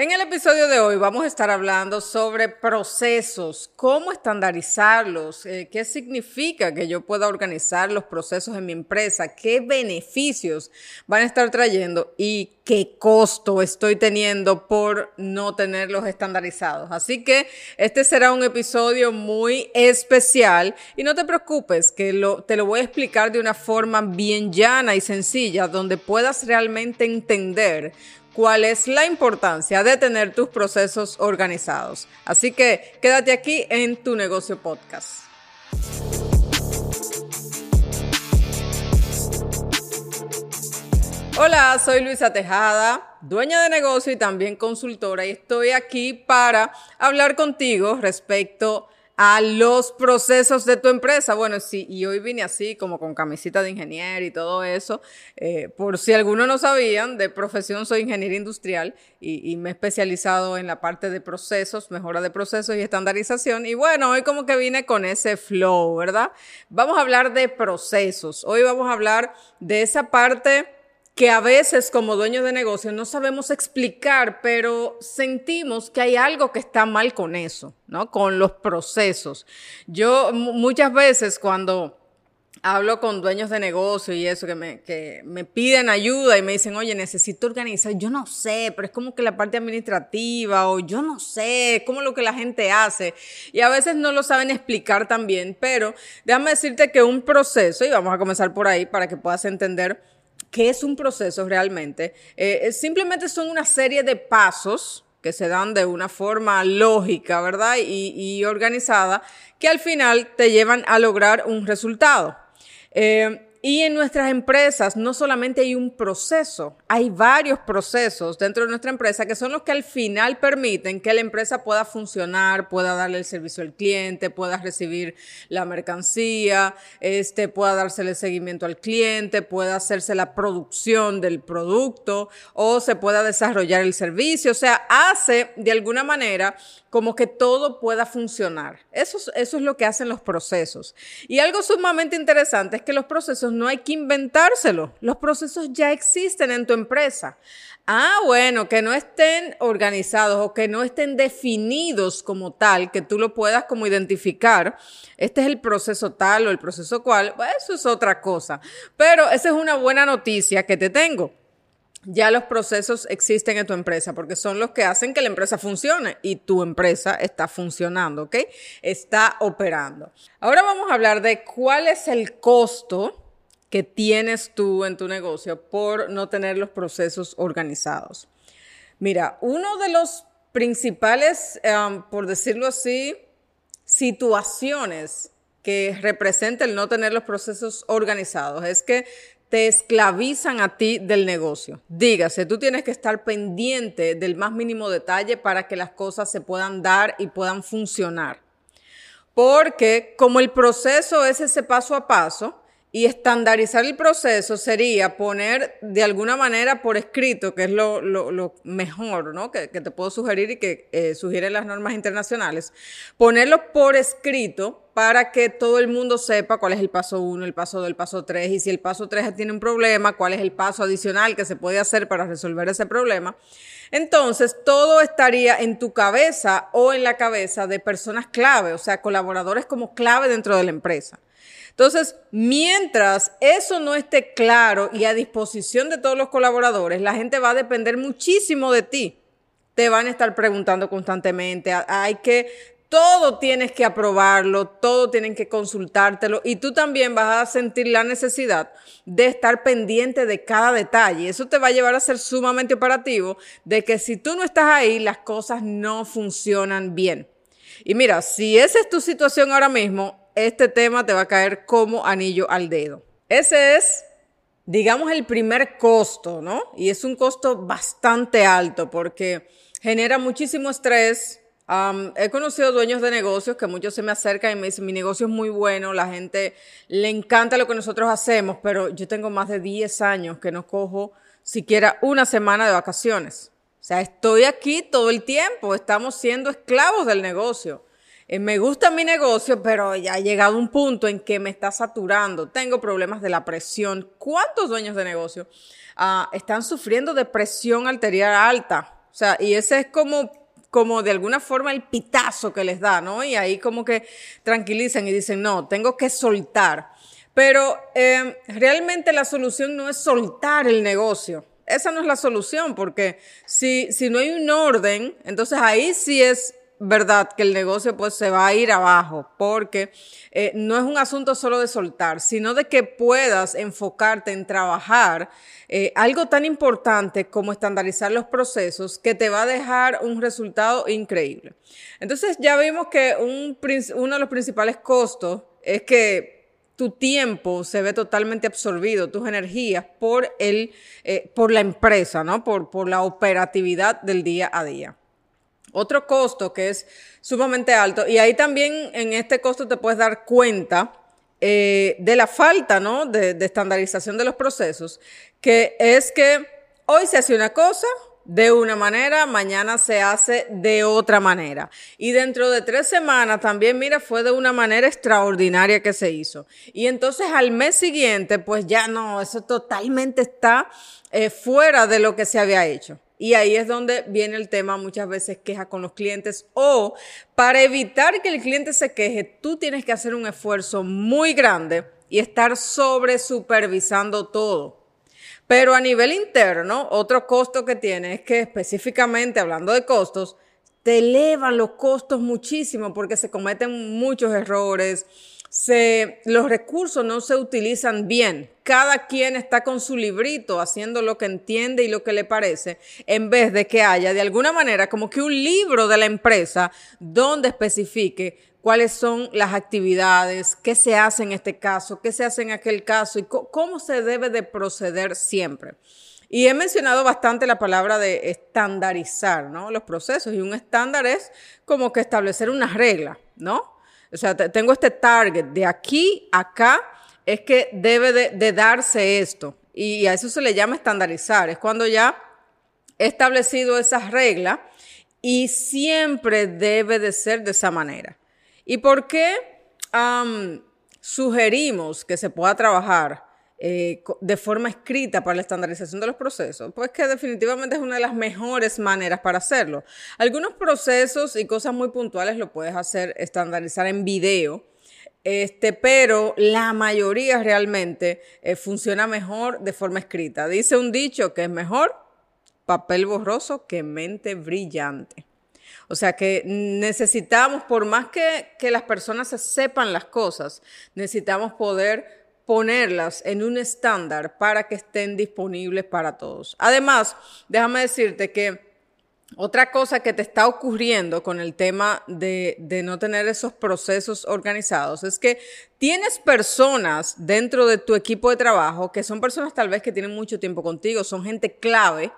En el episodio de hoy vamos a estar hablando sobre procesos, cómo estandarizarlos, eh, qué significa que yo pueda organizar los procesos en mi empresa, qué beneficios van a estar trayendo y qué costo estoy teniendo por no tenerlos estandarizados. Así que este será un episodio muy especial y no te preocupes que te lo voy a explicar de una forma bien llana y sencilla donde puedas realmente entender cuál es la importancia de tener tus procesos organizados. Así que quédate aquí en tu negocio podcast. Hola, soy Luisa Tejada, dueña de negocio y también consultora y estoy aquí para hablar contigo respecto a los procesos de tu empresa. Bueno, sí, y hoy vine así, como con camisita de ingeniero y todo eso. Eh, por si algunos no sabían, de profesión soy ingeniero industrial y, me he especializado en la parte de procesos, mejora de procesos y estandarización. Y bueno, hoy como que vine con ese flow, ¿verdad? Vamos a hablar de procesos. Hoy vamos a hablar de esa parte que a veces como dueños de negocio no sabemos explicar, pero sentimos que hay algo que está mal con eso, ¿no? Con los procesos. Yo muchas veces cuando hablo con dueños de negocio y eso, que me, que me piden ayuda y me dicen, oye, necesito organizar, yo no sé, pero es como que la parte administrativa o yo no sé, es como lo que la gente hace. Y a veces no lo saben explicar también, pero déjame decirte que un proceso, y vamos a comenzar por ahí para que puedas entender, ¿Qué es un proceso realmente? Eh, simplemente son una serie de pasos que se dan de una forma lógica, ¿verdad? Y, y organizada, que al final te llevan a lograr un resultado. Eh, y en nuestras empresas no solamente hay un proceso, hay varios procesos dentro de nuestra empresa que son los que al final permiten que la empresa pueda funcionar, pueda darle el servicio al cliente, pueda recibir la mercancía, este, pueda dársele seguimiento al cliente, pueda hacerse la producción del producto o se pueda desarrollar el servicio. O sea, hace de alguna manera como que todo pueda funcionar. Eso, eso es lo que hacen los procesos. Y algo sumamente interesante es que los procesos no hay que inventárselos. Los procesos ya existen en tu empresa. Ah, bueno, que no estén organizados o que no estén definidos como tal, que tú lo puedas como identificar. Este es el proceso tal o el proceso cual. eso es otra cosa. Pero esa es una buena noticia que te tengo ya los procesos existen en tu empresa porque son los que hacen que la empresa funcione y tu empresa está funcionando, ¿ok? Está operando. Ahora vamos a hablar de cuál es el costo que tienes tú en tu negocio por no tener los procesos organizados. Mira, uno de los principales, um, por decirlo así, situaciones que representa el no tener los procesos organizados es que te esclavizan a ti del negocio. Dígase, tú tienes que estar pendiente del más mínimo detalle para que las cosas se puedan dar y puedan funcionar. Porque como el proceso es ese paso a paso, y estandarizar el proceso sería poner de alguna manera por escrito, que es lo, mejor, ¿no? Que, te puedo sugerir y que eh, sugieren las normas internacionales, ponerlo por escrito para que todo el mundo sepa cuál es el paso uno, el paso dos, el paso tres, y si el paso tres tiene un problema, cuál es el paso adicional que se puede hacer para resolver ese problema. Entonces, todo estaría en tu cabeza o en la cabeza de personas clave, o sea, colaboradores como clave dentro de la empresa. Entonces, mientras eso no esté claro y a disposición de todos los colaboradores, la gente va a depender muchísimo de ti. Te van a estar preguntando constantemente, hay que todo tienes que aprobarlo, todo tienen que consultártelo y tú también vas a sentir la necesidad de estar pendiente de cada detalle. Eso te va a llevar a ser sumamente operativo de que si tú no estás ahí, las cosas no funcionan bien. Y mira, si esa es tu situación ahora mismo, este tema te va a caer como anillo al dedo. Ese es, digamos, el primer costo, ¿no? Y es un costo bastante alto porque genera muchísimo estrés. he conocido dueños de negocios que muchos se me acercan y me dicen, mi negocio es muy bueno, la gente le encanta lo que nosotros hacemos, pero yo tengo más de 10 años que no cojo siquiera una semana de vacaciones. O sea, estoy aquí todo el tiempo, estamos siendo esclavos del negocio. Eh, me gusta mi negocio, pero ya ha llegado un punto en que me está saturando. Tengo problemas de la presión. ¿Cuántos dueños de negocio ah, están sufriendo de presión arterial alta? O sea, y ese es como como de alguna forma el pitazo que les da, ¿no? Y ahí como que tranquilizan y dicen, no, tengo que soltar. Pero em, realmente la solución no es soltar el negocio. Esa no es la solución, porque si, si no hay un orden, entonces ahí sí es verdad que el negocio pues se va a ir abajo, porque eh, no es un asunto solo de soltar, sino de que puedas enfocarte en trabajar eh, algo tan importante como estandarizar los procesos que te va a dejar un resultado increíble. Entonces ya vimos que un, uno de los principales costos es que tu tiempo se ve totalmente absorbido, tus energías por el, eh, por la empresa, ¿no? Por, por la operatividad del día a día. Otro costo que es sumamente alto, y ahí también en este costo te puedes dar cuenta eh, de la falta ¿no? de, estandarización de los procesos, que es que hoy se hace una cosa, de una manera, mañana se hace de otra manera. Y dentro de tres semanas también, mira, fue de una manera extraordinaria que se hizo. Y entonces al mes siguiente, pues ya no, eso totalmente está eh, fuera de lo que se había hecho. Y ahí es donde viene el tema muchas veces queja con los clientes o para evitar que el cliente se queje, tú tienes que hacer un esfuerzo muy grande y estar sobre supervisando todo. Pero a nivel interno, otro costo que tiene es que específicamente hablando de costos, te elevan los costos muchísimo porque se cometen muchos errores, se, los recursos no se utilizan bien. Cada quien está con su librito haciendo lo que entiende y lo que le parece, en vez de que haya de alguna manera como que un libro de la empresa donde especifique cuáles son las actividades, qué se hace en este caso, qué se hace en aquel caso y cómo se debe de proceder siempre. Y he mencionado bastante la palabra de estandarizar, ¿no? Los procesos. Y un estándar es como que establecer una regla, ¿no? O sea, tengo este target de aquí a acá, es que debe de, darse esto. Y a eso se le llama estandarizar. Es cuando ya he establecido esas reglas y siempre debe de ser de esa manera. ¿Y por qué sugerimos que se pueda trabajar eh, de forma escrita para la estandarización de los procesos? Pues que definitivamente es una de las mejores maneras para hacerlo. Algunos procesos y cosas muy puntuales lo puedes hacer estandarizar en video. Este, pero la mayoría realmente eh, funciona mejor de forma escrita. Dice un dicho que es mejor papel borroso que mente brillante. O sea que necesitamos, por más que, que las personas se sepan las cosas, necesitamos poder ponerlas en un estándar para que estén disponibles para todos. Además, déjame decirte que otra cosa que te está ocurriendo con el tema de, no tener esos procesos organizados es que tienes personas dentro de tu equipo de trabajo que son personas tal vez que tienen mucho tiempo contigo, son gente clave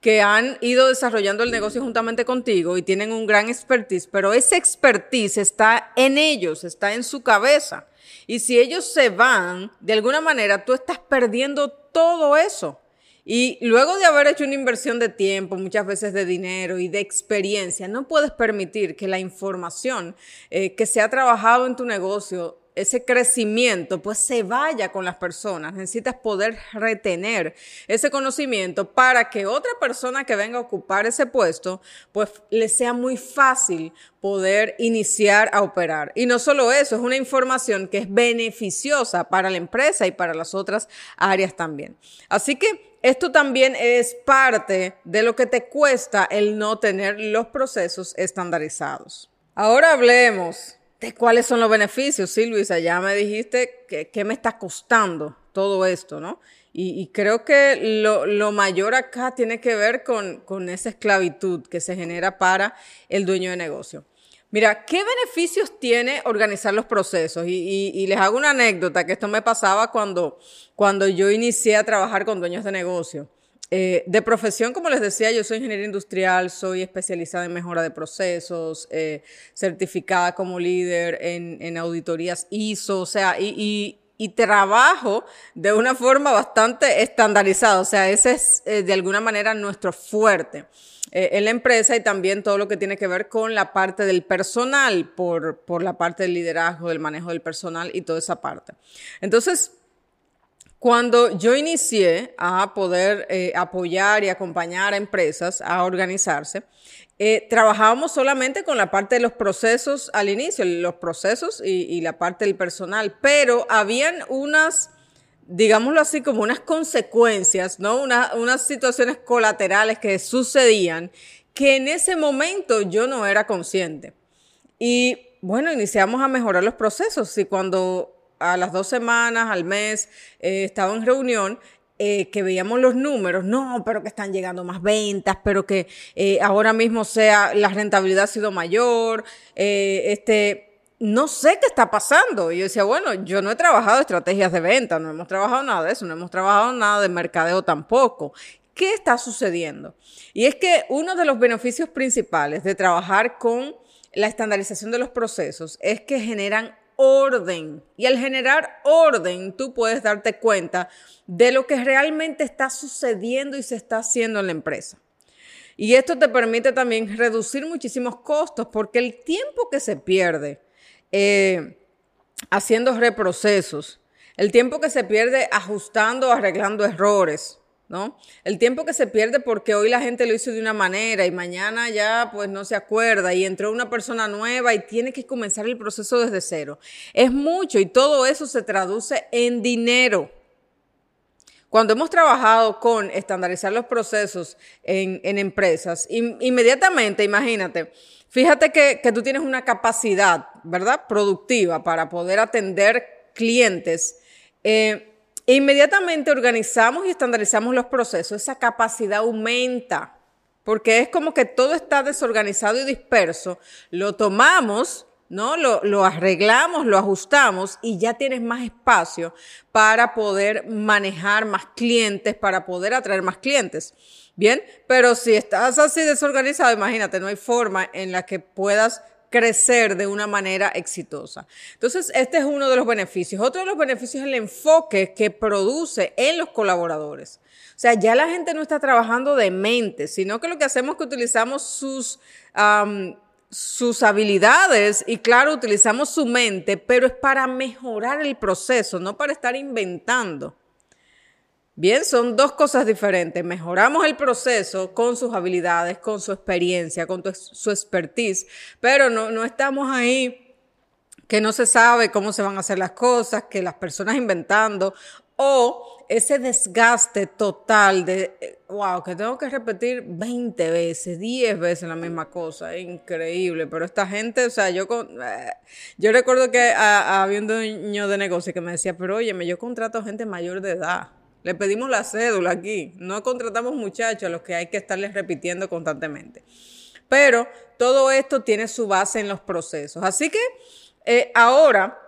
que han ido desarrollando el negocio juntamente contigo y tienen un gran expertise, pero ese expertise está en ellos, está en su cabeza. Y si ellos se van, de alguna manera tú estás perdiendo todo eso. Y luego de haber hecho una inversión de tiempo, muchas veces de dinero y de experiencia, no puedes permitir que la información eh, que se ha trabajado en tu negocio ese crecimiento, pues se vaya con las personas. Necesitas poder retener ese conocimiento para que otra persona que venga a ocupar ese puesto, pues le sea muy fácil poder iniciar a operar. Y no solo eso, es una información que es beneficiosa para la empresa y para las otras áreas también. Así que esto también es parte de lo que te cuesta el no tener los procesos estandarizados. Ahora hablemos de cuáles son los beneficios. Sí, Luisa, ya me dijiste que, me está costando todo esto, ¿no? Y, creo que lo, mayor acá tiene que ver con, con esa esclavitud que se genera para el dueño de negocio. Mira, ¿qué beneficios tiene organizar los procesos? Y, les hago una anécdota, que esto me pasaba cuando, cuando yo inicié a trabajar con dueños de negocio. Eh, de profesión, como les decía, yo soy ingeniera industrial, soy especializada en mejora de procesos, eh, certificada como líder en, auditorías ISO, o sea, y, trabajo de una forma bastante estandarizada, o sea, ese es eh, de alguna manera nuestro fuerte. en la empresa y también todo lo que tiene que ver con la parte del personal, por, por la parte del liderazgo, del manejo del personal y toda esa parte. Entonces, Cuando yo inicié a poder eh, apoyar y acompañar a empresas a organizarse, eh, trabajábamos solamente con la parte de los procesos al inicio, los procesos y, la parte del personal, pero habían unas, digámoslo así, como unas consecuencias, ¿no? unas situaciones colaterales que sucedían que en ese momento yo no era consciente. Y bueno, iniciamos a mejorar los procesos y cuando a las dos semanas, al mes, eh, estaba en reunión, eh, que veíamos los números, no, pero que están llegando más ventas, pero que eh, ahora mismo sea, la rentabilidad ha sido mayor, este, no sé qué está pasando. Y yo decía, bueno, yo no he trabajado estrategias de venta, no hemos trabajado nada de eso, no hemos trabajado nada de mercadeo tampoco. ¿Qué está sucediendo? Y es que uno de los beneficios principales de trabajar con la estandarización de los procesos es que generan orden. Y al generar orden, tú puedes darte cuenta de lo que realmente está sucediendo y se está haciendo en la empresa. Y esto te permite también reducir muchísimos costos porque el tiempo que se pierde eh, haciendo reprocesos, el tiempo que se pierde ajustando, arreglando errores, ¿no? El tiempo que se pierde porque hoy la gente lo hizo de una manera y mañana ya pues no se acuerda y entró una persona nueva y tiene que comenzar el proceso desde cero. Es mucho y todo eso se traduce en dinero. Cuando hemos trabajado con estandarizar los procesos en, empresas, inmediatamente, imagínate, fíjate que, tú tienes una capacidad, ¿verdad? Productiva para poder atender clientes. Eh, e inmediatamente organizamos y estandarizamos los procesos, esa capacidad aumenta, porque es como que todo está desorganizado y disperso, lo tomamos, ¿no? Lo, lo arreglamos, lo ajustamos y ya tienes más espacio para poder manejar más clientes, para poder atraer más clientes. Bien, pero si estás así desorganizado, imagínate, no hay forma en la que puedas crecer de una manera exitosa. Entonces, este es uno de los beneficios. Otro de los beneficios es el enfoque que produce en los colaboradores. O sea, ya la gente no está trabajando de mente, sino que lo que hacemos es que utilizamos sus, sus habilidades y claro, utilizamos su mente, pero es para mejorar el proceso, no para estar inventando. Bien, son dos cosas diferentes. Mejoramos el proceso con sus habilidades, con su experiencia, con su expertise, pero no, no estamos ahí que no se sabe cómo se van a hacer las cosas, que las personas inventando, o ese desgaste total de, wow, que tengo que repetir 20 veces, 10 veces la misma cosa, increíble, pero esta gente, o sea, yo con, eh, yo recuerdo que había un dueño de negocio que me decía, pero óyeme, yo contrato gente mayor de edad, le pedimos la cédula aquí. No contratamos muchachos a los que hay que estarles repitiendo constantemente. Pero todo esto tiene su base en los procesos. Así que eh, ahora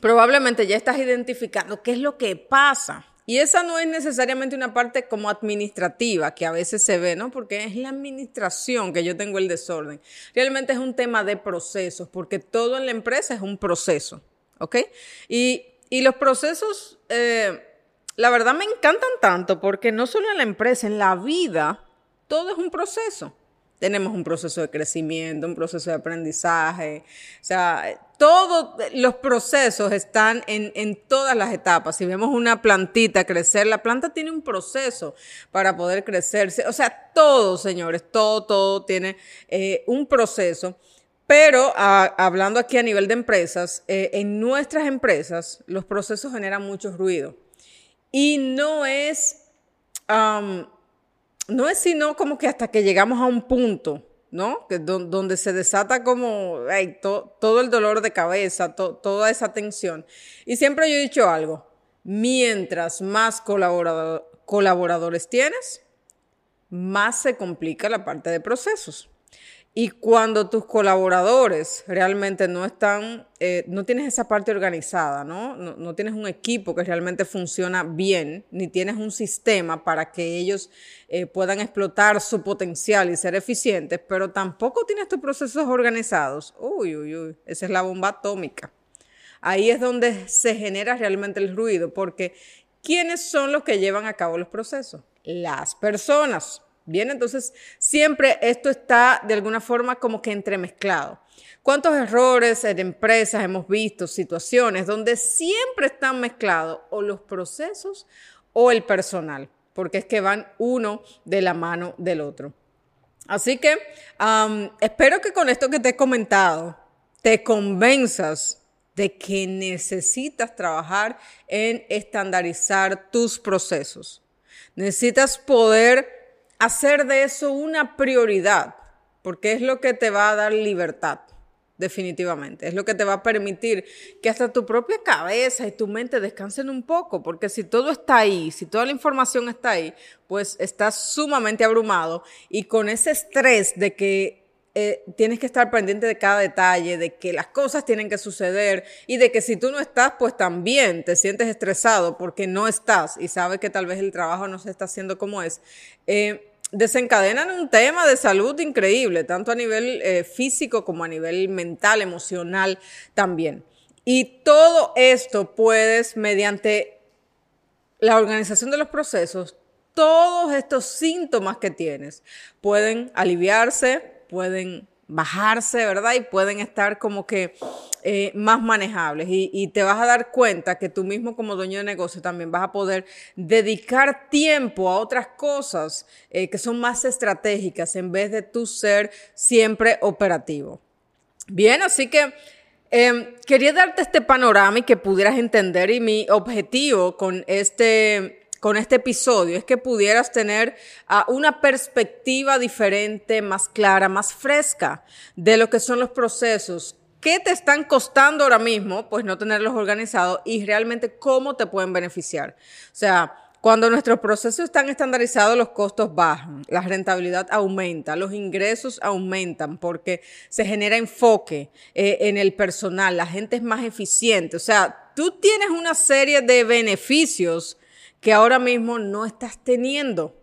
probablemente ya estás identificando qué es lo que pasa. Y esa no es necesariamente una parte como administrativa que a veces se ve, ¿no? Porque es la administración que yo tengo el desorden. Realmente es un tema de procesos, porque todo en la empresa es un proceso, ¿ok? Y, los procesos... Eh, la verdad me encantan tanto porque no solo en la empresa, en la vida, todo es un proceso. Tenemos un proceso de crecimiento, un proceso de aprendizaje. O sea, todos los procesos están en, en, todas las etapas. Si vemos una plantita crecer, la planta tiene un proceso para poder crecerse. O sea, todo, señores, todo, todo tiene eh, un proceso. Pero hablando aquí a nivel de empresas, eh, en nuestras empresas los procesos generan mucho ruido. Y no es, no es sino como que hasta que llegamos a un punto, ¿no? Que donde se desata como todo el dolor de cabeza, toda esa tensión. Y siempre yo he dicho algo, mientras más colaboradores tienes, más se complica la parte de procesos. Y cuando tus colaboradores realmente no están, eh, no tienes esa parte organizada, ¿no? ¿no? tienes un equipo que realmente funciona bien, ni tienes un sistema para que ellos eh, puedan explotar su potencial y ser eficientes, pero tampoco tienes tus procesos organizados. Uy, uy, uy, esa es la bomba atómica. Ahí es donde se genera realmente el ruido, porque ¿quiénes son los que llevan a cabo los procesos? Las personas. Bien, entonces siempre esto está de alguna forma como que entremezclado. ¿Cuántos errores en empresas hemos visto, situaciones donde siempre están mezclados o los procesos o el personal? Porque es que van uno de la mano del otro. Así que espero que con esto que te he comentado te convenzas de que necesitas trabajar en estandarizar tus procesos. Necesitas poder hacer de eso una prioridad, porque es lo que te va a dar libertad definitivamente. Es lo que te va a permitir que hasta tu propia cabeza y tu mente descansen un poco, porque si todo está ahí, si toda la información está ahí, pues estás sumamente abrumado y con ese estrés de que eh, tienes que estar pendiente de cada detalle, de que las cosas tienen que suceder y de que si tú no estás, pues también te sientes estresado porque no estás y sabes que tal vez el trabajo no se está haciendo como es. Eh, desencadenan un tema de salud increíble, tanto a nivel eh, físico como a nivel mental, emocional también. Y todo esto puedes, mediante la organización de los procesos, todos estos síntomas que tienes pueden aliviarse, pueden bajarse, ¿verdad? Y pueden estar como que eh, más manejables y, te vas a dar cuenta que tú mismo como dueño de negocio también vas a poder dedicar tiempo a otras cosas eh, que son más estratégicas en vez de tú ser siempre operativo. Bien, así que em, quería darte este panorama y que pudieras entender y mi objetivo con este con este episodio es que pudieras tener ah, una perspectiva diferente, más clara, más fresca de lo que son los procesos. ¿Qué te están costando ahora mismo? Pues no tenerlos organizados y realmente cómo te pueden beneficiar. O sea, cuando nuestros procesos están estandarizados, los costos bajan, la rentabilidad aumenta, los ingresos aumentan porque se genera enfoque eh, en el personal, la gente es más eficiente. O sea, tú tienes una serie de beneficios que ahora mismo no estás teniendo.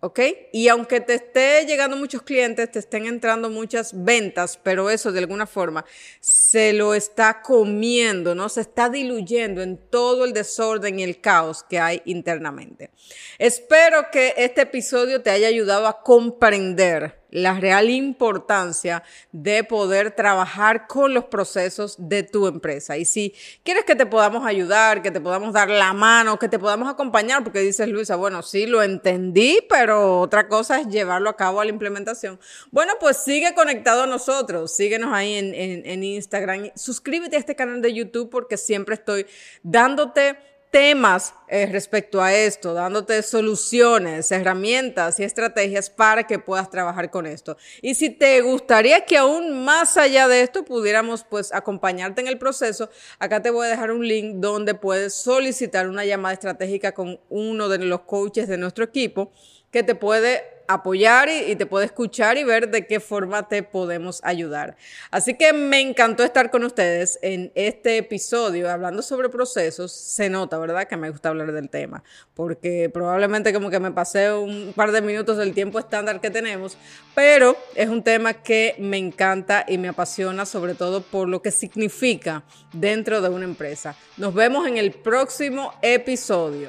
¿Ok? Y aunque te esté llegando muchos clientes, te estén entrando muchas ventas, pero eso de alguna forma se lo está comiendo, ¿no? Se está diluyendo en todo el desorden y el caos que hay internamente. Espero que este episodio te haya ayudado a comprender la real importancia de poder trabajar con los procesos de tu empresa. Y si quieres que te podamos ayudar, que te podamos dar la mano, que te podamos acompañar, porque dices Luisa, bueno, sí, lo entendí, pero otra cosa es llevarlo a cabo a la implementación. Bueno, pues sigue conectado a nosotros, síguenos ahí en, en Instagram, suscríbete a este canal de YouTube porque siempre estoy dándote temas eh, respecto a esto, dándote soluciones, herramientas y estrategias para que puedas trabajar con esto. Y si te gustaría que aún más allá de esto pudiéramos pues acompañarte en el proceso, acá te voy a dejar un link donde puedes solicitar una llamada estratégica con uno de los coaches de nuestro equipo que te puede apoyar y, te puede escuchar y ver de qué forma te podemos ayudar. Así que me encantó estar con ustedes en este episodio hablando sobre procesos. Se nota, ¿verdad? Que me gusta del tema, porque probablemente como que me pasé un par de minutos del tiempo estándar que tenemos, pero es un tema que me encanta y me apasiona sobre todo por lo que significa dentro de una empresa. Nos vemos en el próximo episodio.